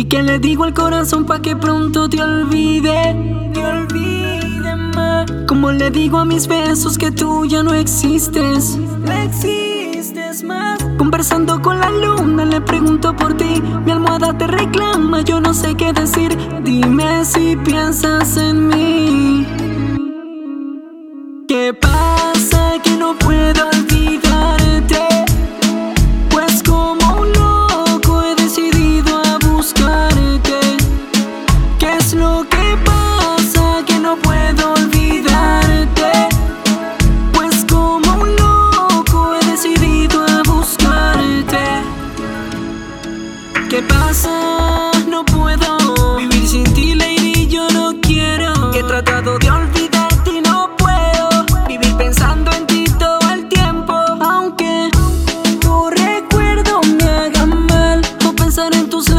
¿Y qué le digo al corazón pa' que pronto te olvide? Te olvide más. Como le digo a mis besos que tú ya no existes. No existes más. Conversando con la luna le pregunto por ti. Mi almohada te reclama, yo no sé qué decir. Dime si piensas en mí. En tus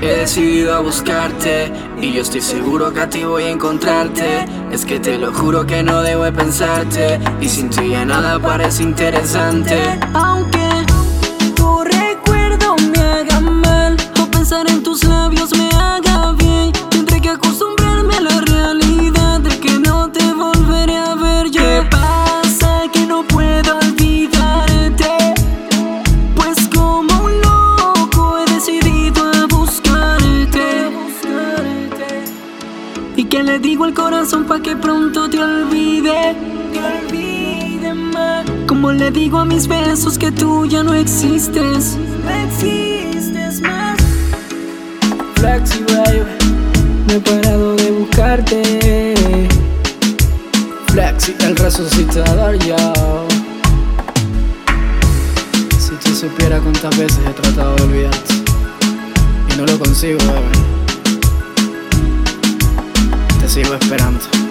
He decidido a buscarte y yo estoy seguro que a ti voy a encontrarte. Es que te lo juro que no debo de pensarte y sin ti ya nada parece interesante. Aunque tu recuerdo me haga mal o pensar en tus labios me haga ¿Y qué le digo al corazón pa' que pronto te olvide? Te olvide más. Como le digo a mis besos que tú ya no existes. No existes más. Flexi, baby, no he parado de buscarte. Flexi, el resucitador, yo. Si tú supieras cuántas veces he tratado de olvidarte y no lo consigo, baby. Sigo esperando.